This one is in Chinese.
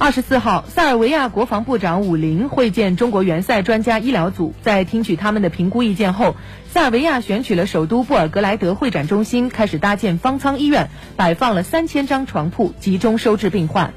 二十四号塞尔维亚国防部长武林会见中国援塞专家医疗组在听取他们的评估意见后塞尔维亚选取了首都布尔格莱德会展中心开始搭建方舱医院摆放了三千张床铺集中收治病患。